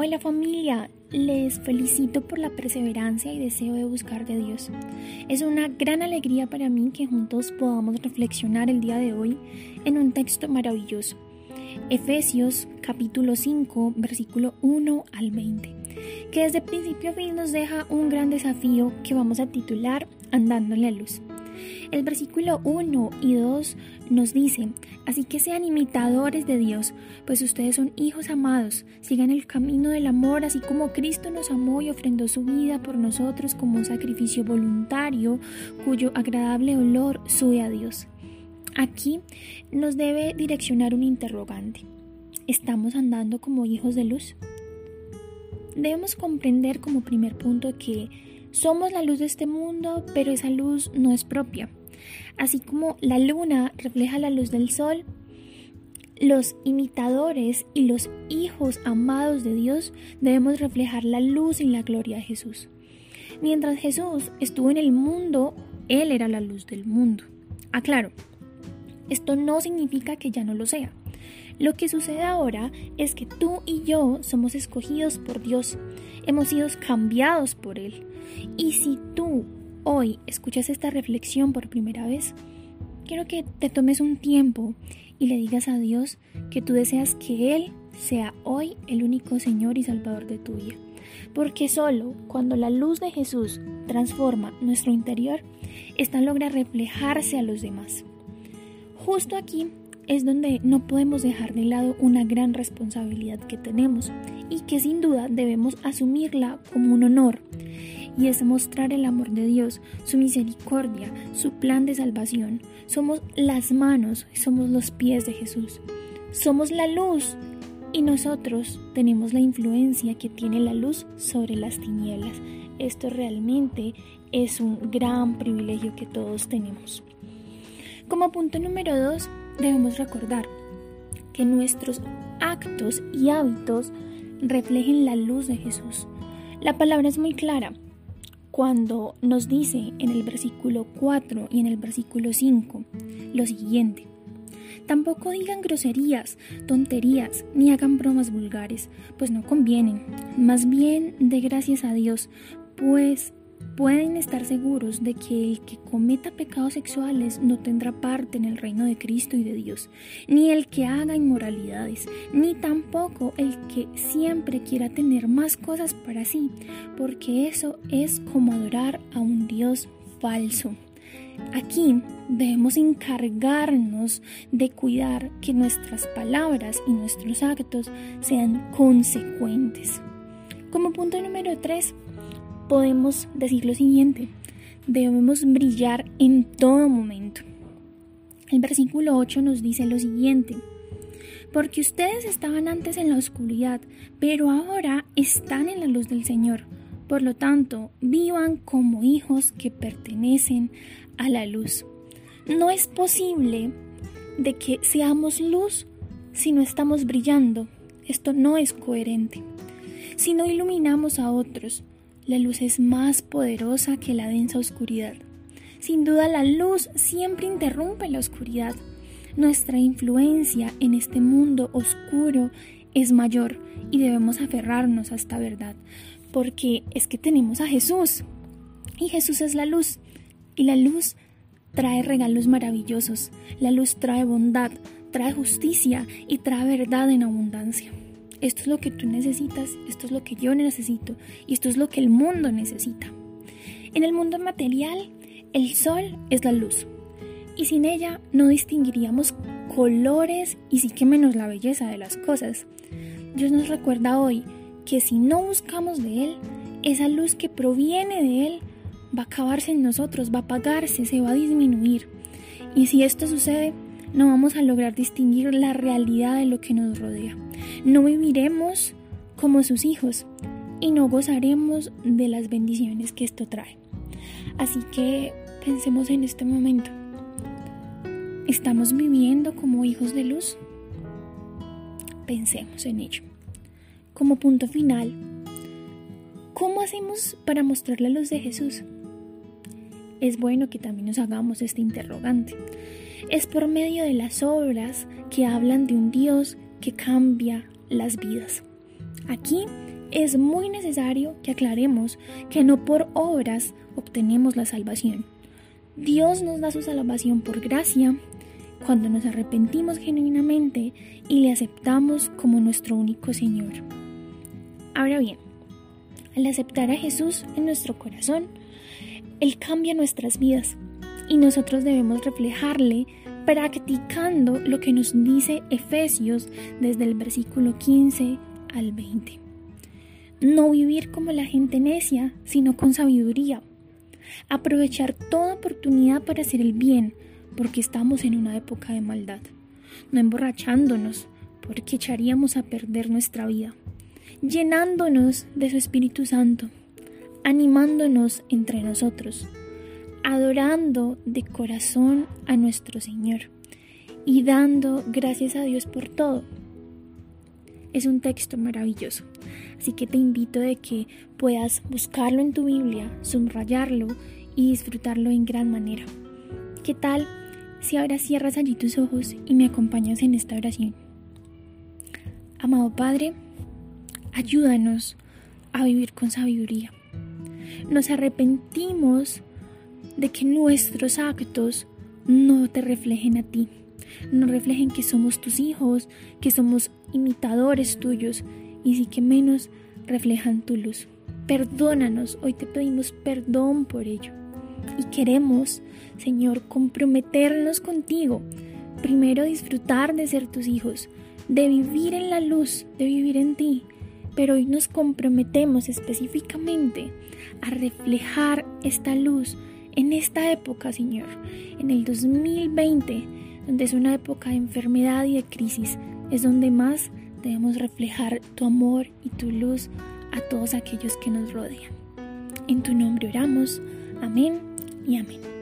Hola familia, les felicito por la perseverancia y deseo de buscar de Dios. Es una gran alegría para mí que juntos podamos reflexionar el día de hoy en un texto maravilloso. Efesios capítulo 5 versículo 1 al 20, que desde principio a fin nos deja un gran desafío que vamos a titular Andando en la luz. El versículo 1 y 2 nos dice, así que sean imitadores de Dios, pues ustedes son hijos amados, sigan el camino del amor, así como Cristo nos amó y ofrendó su vida por nosotros como un sacrificio voluntario, cuyo agradable olor sube a Dios. Aquí nos debe direccionar un interrogante. ¿Estamos andando como hijos de luz? Debemos comprender como primer punto que somos la luz de este mundo, pero esa luz no es propia. Así como la luna refleja la luz del sol, los imitadores y los hijos amados de Dios debemos reflejar la luz y la gloria de Jesús. Mientras Jesús estuvo en el mundo, Él era la luz del mundo. Aclaro, esto no significa que ya no lo sea. Lo que sucede ahora es que tú y yo somos escogidos por Dios, hemos sido cambiados por Él. Y si tú hoy escuchas esta reflexión por primera vez, quiero que te tomes un tiempo y le digas a Dios que tú deseas que Él sea hoy el único Señor y Salvador de tu vida. Porque solo cuando la luz de Jesús transforma nuestro interior, esta logra reflejarse a los demás. Justo aquí es donde no podemos dejar de lado una gran responsabilidad que tenemos y que sin duda debemos asumirla como un honor y es mostrar el amor de Dios, su misericordia, su plan de salvación. Somos las manos, somos los pies de Jesús. Somos la luz y nosotros tenemos la influencia que tiene la luz sobre las tinieblas. Esto realmente es un gran privilegio que todos tenemos. Como punto número dos, debemos recordar que nuestros actos y hábitos reflejen la luz de Jesús. La palabra es muy clara cuando nos dice en el versículo 4 y en el versículo 5 lo siguiente. Tampoco digan groserías, tonterías, ni hagan bromas vulgares, pues no convienen. Más bien de gracias a Dios, pues pueden estar seguros de que el que cometa pecados sexuales no tendrá parte en el reino de Cristo y de Dios, ni el que haga inmoralidades, ni tampoco el que siempre quiera tener más cosas para sí, porque eso es como adorar a un Dios falso. Aquí debemos encargarnos de cuidar que nuestras palabras y nuestros actos sean consecuentes. Como punto número 3, podemos decir lo siguiente, debemos brillar en todo momento. El versículo 8 nos dice lo siguiente, porque ustedes estaban antes en la oscuridad, pero ahora están en la luz del Señor. Por lo tanto, vivan como hijos que pertenecen a la luz. No es posible de que seamos luz si no estamos brillando. Esto no es coherente. Si no iluminamos a otros, la luz es más poderosa que la densa oscuridad. Sin duda la luz siempre interrumpe la oscuridad. Nuestra influencia en este mundo oscuro es mayor y debemos aferrarnos a esta verdad, porque es que tenemos a Jesús y Jesús es la luz y la luz trae regalos maravillosos, la luz trae bondad, trae justicia y trae verdad en abundancia. Esto es lo que tú necesitas, esto es lo que yo necesito y esto es lo que el mundo necesita. En el mundo material, el sol es la luz y sin ella no distinguiríamos colores y sí que menos la belleza de las cosas. Dios nos recuerda hoy que si no buscamos de Él, esa luz que proviene de Él va a acabarse en nosotros, va a apagarse, se va a disminuir. Y si esto sucede, no vamos a lograr distinguir la realidad de lo que nos rodea. No viviremos como sus hijos y no gozaremos de las bendiciones que esto trae. Así que pensemos en este momento. ¿Estamos viviendo como hijos de luz? Pensemos en ello. Como punto final, ¿cómo hacemos para mostrar la luz de Jesús? Es bueno que también nos hagamos este interrogante es por medio de las obras que hablan de un Dios que cambia las vidas. Aquí es muy necesario que aclaremos que no por obras obtenemos la salvación. Dios nos da su salvación por gracia cuando nos arrepentimos genuinamente y le aceptamos como nuestro único Señor. Ahora bien, al aceptar a Jesús en nuestro corazón, Él cambia nuestras vidas y nosotros debemos reflejarle practicando lo que nos dice Efesios desde el versículo 15 al 20. No vivir como la gente necia, sino con sabiduría. Aprovechar toda oportunidad para hacer el bien, porque estamos en una época de maldad. No emborrachándonos, porque echaríamos a perder nuestra vida. Llenándonos de su Espíritu Santo, animándonos entre nosotros, adorando de corazón a nuestro Señor y dando gracias a Dios por todo. Es un texto maravilloso, así que te invito de que puedas buscarlo en tu Biblia, subrayarlo y disfrutarlo en gran manera. ¿Qué tal si ahora cierras allí tus ojos y me acompañas en esta oración. Amado Padre, ayúdanos a vivir con sabiduría. Nos arrepentimos de que nuestros actos no te reflejen a ti, no reflejen que somos tus hijos, que somos imitadores tuyos y sí que menos reflejan tu luz. Perdónanos, hoy te pedimos perdón por ello. Y queremos, Señor, comprometernos contigo. Primero disfrutar de ser tus hijos, de vivir en la luz, de vivir en ti. Pero hoy nos comprometemos específicamente a reflejar esta luz en esta época, Señor, en el 2020, donde es una época de enfermedad y de crisis, es donde más debemos reflejar tu amor y tu luz a todos aquellos que nos rodean. En tu nombre oramos. Amén y amén.